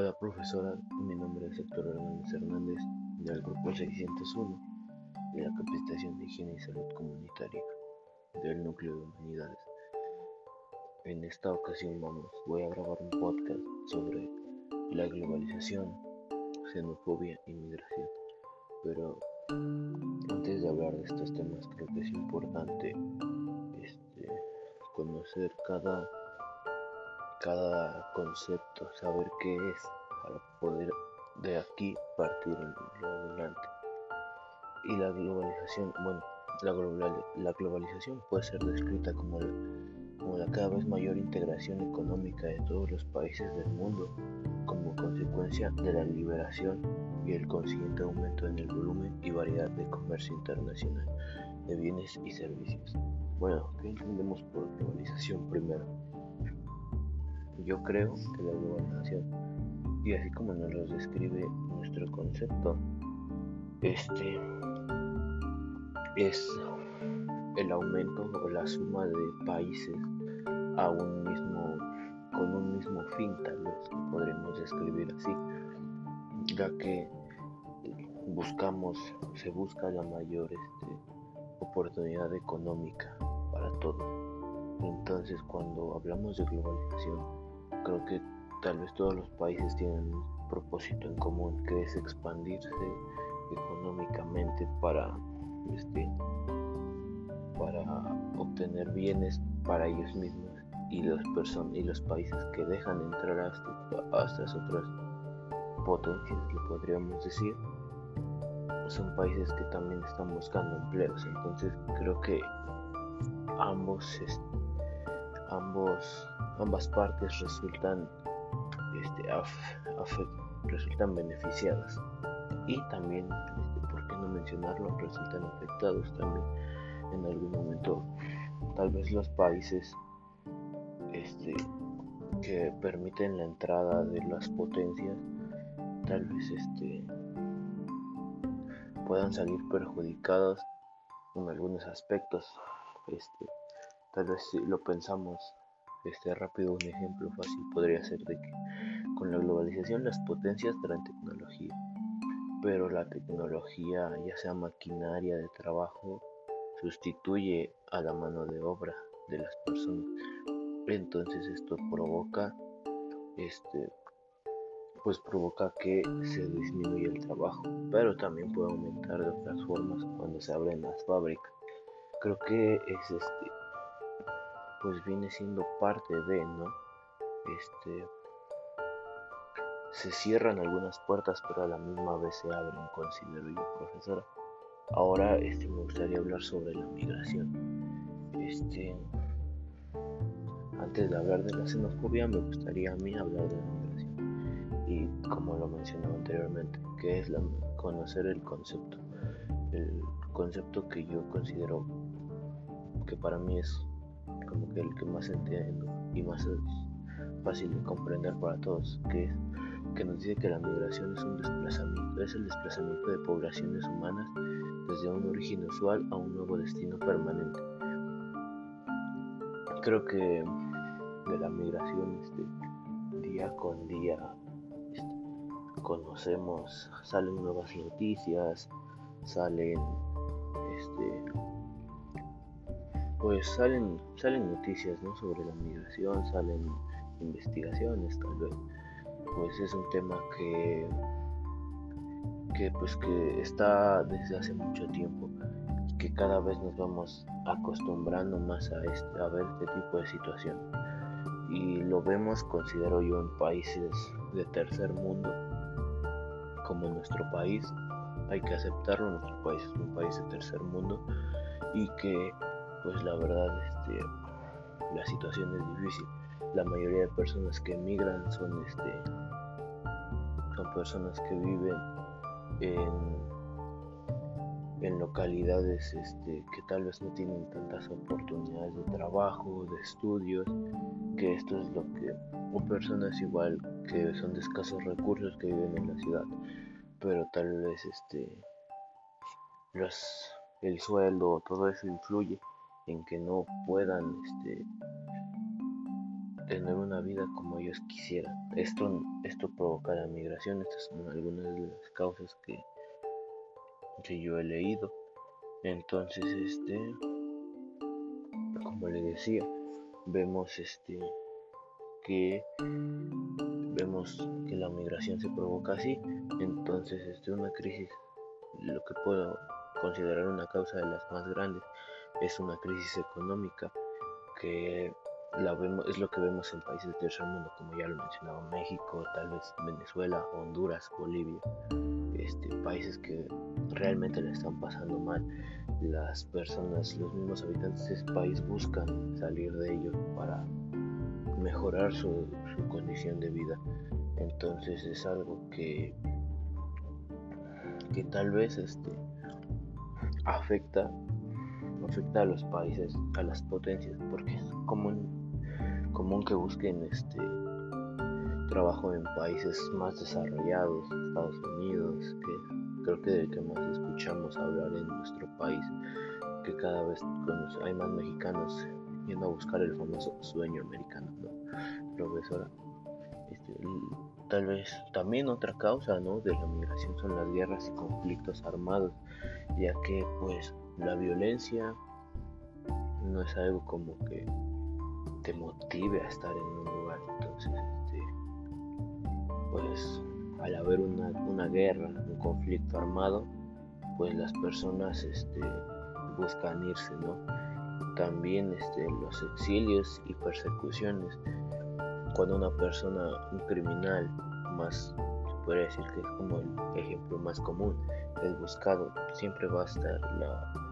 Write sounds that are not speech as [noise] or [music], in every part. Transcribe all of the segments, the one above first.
Hola profesora, mi nombre es Héctor Hernández Hernández del grupo 601 de la capacitación de higiene y salud comunitaria del núcleo de humanidades. En esta ocasión vamos, voy a grabar un podcast sobre la globalización, xenofobia y migración. Pero antes de hablar de estos temas creo que es importante este, conocer cada cada concepto, saber qué es para poder de aquí partir lo adelante. Y la globalización, bueno, la, la globalización puede ser descrita como la, como la cada vez mayor integración económica de todos los países del mundo como consecuencia de la liberación y el consiguiente aumento en el volumen y variedad de comercio internacional de bienes y servicios. Bueno, ¿qué entendemos por globalización primero? Yo creo que la globalización, y así como nos lo describe nuestro concepto, este es el aumento o la suma de países a un mismo con un mismo fin tal vez podremos describir así ya que buscamos se busca la mayor este, oportunidad económica para todos entonces cuando hablamos de globalización creo que tal vez todos los países tienen un propósito en común que es expandirse económicamente para este para obtener bienes para ellos mismos y personas y los países que dejan entrar a, estas otras potencias que podríamos decir. Son países que también están buscando empleos entonces creo que ambos ambos ambas partes resultan este, resultan beneficiadas. Y también este, por qué no mencionarlo resultan afectados también en algún momento tal vez los países este, que permiten la entrada de las potencias tal vez este puedan salir perjudicados en algunos aspectos. Este tal vez si lo pensamos este rápido un ejemplo fácil podría ser de que con la globalización las potencias traen tecnología, pero la tecnología, ya sea maquinaria de trabajo, sustituye a la mano de obra de las personas. Entonces esto provoca este pues provoca que se disminuya el trabajo, pero también puede aumentar de otras formas cuando se abren las fábricas. Creo que es este pues viene siendo parte de, ¿no? Este se cierran algunas puertas, pero a la misma vez se abren, considero yo, profesora. Ahora este, me gustaría hablar sobre la migración. Este, antes de hablar de la xenofobia, me gustaría a mí hablar de la migración. Y como lo mencionaba anteriormente, que es la, conocer el concepto. El concepto que yo considero que para mí es como que el que más entiendo y más es fácil de comprender para todos, que que nos dice que la migración es un desplazamiento, es el desplazamiento de poblaciones humanas desde un origen usual a un nuevo destino permanente. Creo que de la migración este, día con día este, conocemos, salen nuevas noticias, salen este pues salen, salen noticias ¿no? sobre la migración, salen investigaciones tal vez. Pues es un tema que, que pues que está desde hace mucho tiempo y que cada vez nos vamos acostumbrando más a, este, a ver este tipo de situación. Y lo vemos, considero yo, en países de tercer mundo, como nuestro país. Hay que aceptarlo, nuestro país es un país de tercer mundo y que pues la verdad este, la situación es difícil. La mayoría de personas que emigran son este son personas que viven en, en localidades este, que tal vez no tienen tantas oportunidades de trabajo, de estudios, que esto es lo que, o personas igual que son de escasos recursos que viven en la ciudad, pero tal vez este los, el sueldo, todo eso influye en que no puedan este, tener una vida como ellos quisieran. Esto, esto provoca la migración, estas son algunas de las causas que, que yo he leído. Entonces, este, como le decía, vemos este que vemos que la migración se provoca así, entonces este una crisis, lo que puedo considerar una causa de las más grandes es una crisis económica que la vemos, es lo que vemos en países del tercer mundo, como ya lo mencionaba México, tal vez Venezuela, Honduras, Bolivia, este, países que realmente le están pasando mal. Las personas, los mismos habitantes de ese país buscan salir de ello para mejorar su, su condición de vida. Entonces es algo que, que tal vez este, afecta afecta a los países, a las potencias, porque es común, común que busquen este trabajo en países más desarrollados, Estados Unidos, que creo que del que más escuchamos hablar en nuestro país, que cada vez hay más mexicanos yendo a buscar el famoso sueño americano, ¿no? Profesora, este, tal vez también otra causa, ¿no? De la migración son las guerras y conflictos armados, ya que pues la violencia no es algo como que te motive a estar en un lugar. Entonces, este, pues al haber una, guerra, un conflicto armado, pues las personas este, buscan irse, ¿no? También este, los exilios y persecuciones. Cuando una persona, un criminal, más podría decir que es como el ejemplo más común, es buscado, siempre va a estar la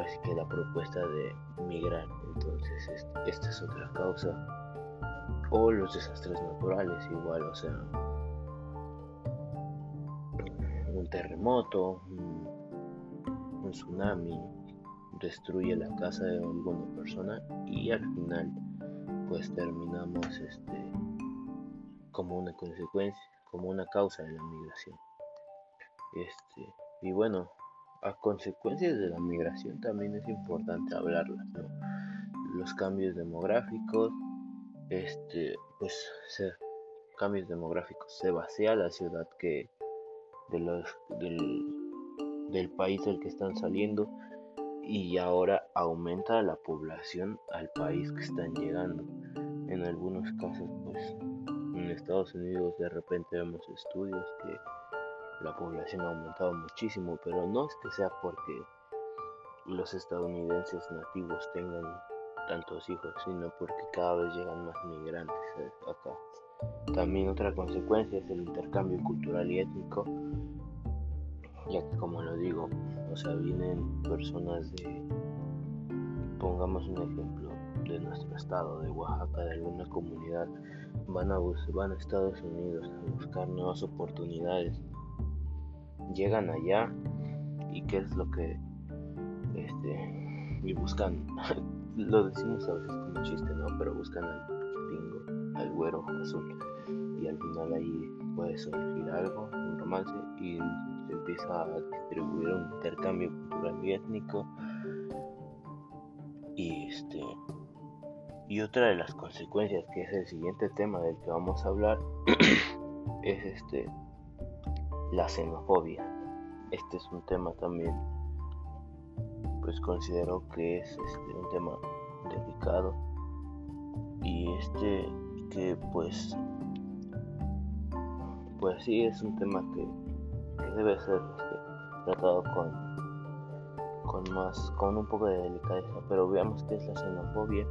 así que la propuesta de migrar. Entonces esta es otra causa. O los desastres naturales igual, o sea, un terremoto, un, tsunami destruye la casa de alguna persona y al final pues terminamos este como una consecuencia, como una causa de la migración. Este, y bueno, a consecuencias de la migración también es importante hablarlas, Los cambios demográficos, este, pues, cambios demográficos, se vacía la ciudad que de los, del, del país del que están saliendo y ahora aumenta la población al país que están llegando. En algunos casos, pues, en Estados Unidos de repente vemos estudios que la población ha aumentado muchísimo, pero no es que sea porque los estadounidenses nativos tengan tantos hijos, sino porque cada vez llegan más migrantes acá. También otra consecuencia es el intercambio cultural y étnico, ya que como lo digo, o sea, vienen personas de, pongamos un ejemplo, de nuestro estado, de Oaxaca, de alguna comunidad, van a, van a Estados Unidos a buscar nuevas oportunidades llegan allá y qué es lo que este y buscan [laughs] lo decimos a veces como chiste no pero buscan al pingo al güero azul. Y al final ahí puede surgir algo un romance y se empieza a distribuir un intercambio cultural y étnico. Y este y otra de las consecuencias que es el siguiente tema del que vamos a hablar [clears throat] es este la xenofobia. Este es un tema también, pues considero que es este, un tema delicado. Y este que pues pues sí es un tema que, debe ser este, tratado con con más con un poco de delicadeza. Pero veamos qué es la xenofobia.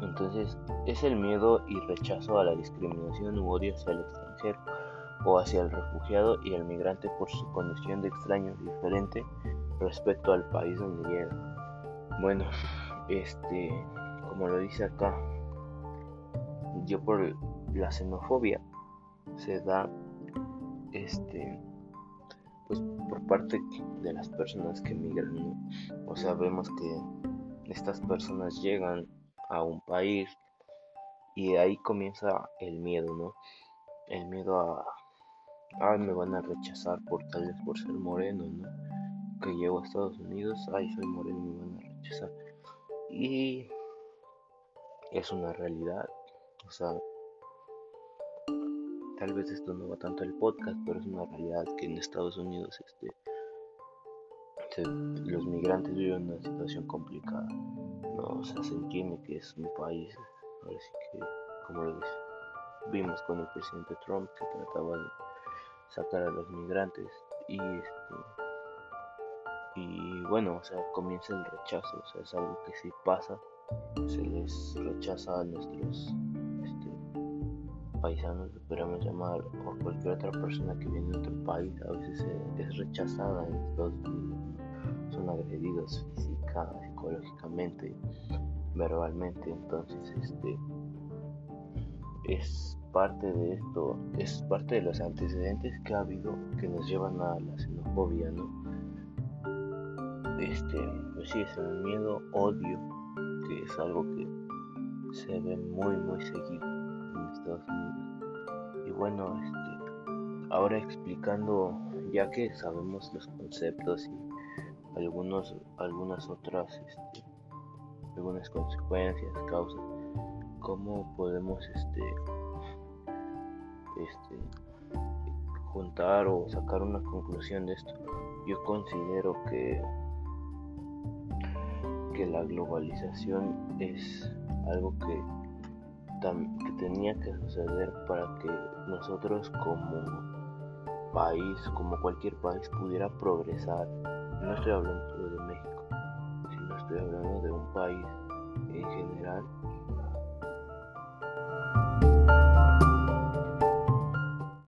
Entonces es el miedo y rechazo a la discriminación u odio hacia el extranjero o hacia el refugiado y el migrante por su condición de extraño diferente respecto al país donde llega. Bueno, este, como lo dice acá, yo por la xenofobia se da este pues por parte de las personas que migran, o sea, vemos que estas personas llegan a un país y ahí comienza el miedo, ¿no? El miedo a ay, me van a rechazar por tal vez por ser moreno, ¿no? Que llego a Estados Unidos, ay, soy moreno, me van a rechazar. Y es una realidad. O sea, tal vez esto no va tanto al podcast, pero es una realidad que en Estados Unidos este, los migrantes viven una situación complicada. No, o sea, se entiende que es un país, ahora que, como lo vimos con el presidente Trump, que trataba de sacar a los migrantes. Y este y bueno, o sea, comienza el rechazo, o sea, es algo que si pasa, se les rechaza a nuestros este, paisanos, podríamos llamar, o cualquier otra persona que viene de otro país, a veces es rechazada en Estados son agredidos física, psicológicamente, verbalmente, entonces este es parte de esto, es parte de los antecedentes que ha habido que nos llevan a la xenofobia, ¿no? Este, pues sí, es el miedo, odio, que es algo que se ve muy, muy seguido en Estados Unidos. Y bueno, este, ahora explicando, ya que sabemos los conceptos y algunos, algunas otras, este, algunas consecuencias, causas, cómo podemos, este, este, juntar o sacar una conclusión de esto. Yo considero que, que la globalización es algo que, que tenía que suceder para que nosotros como país, como cualquier país, pudiera progresar. No estoy hablando de México, sino estoy hablando de un país en general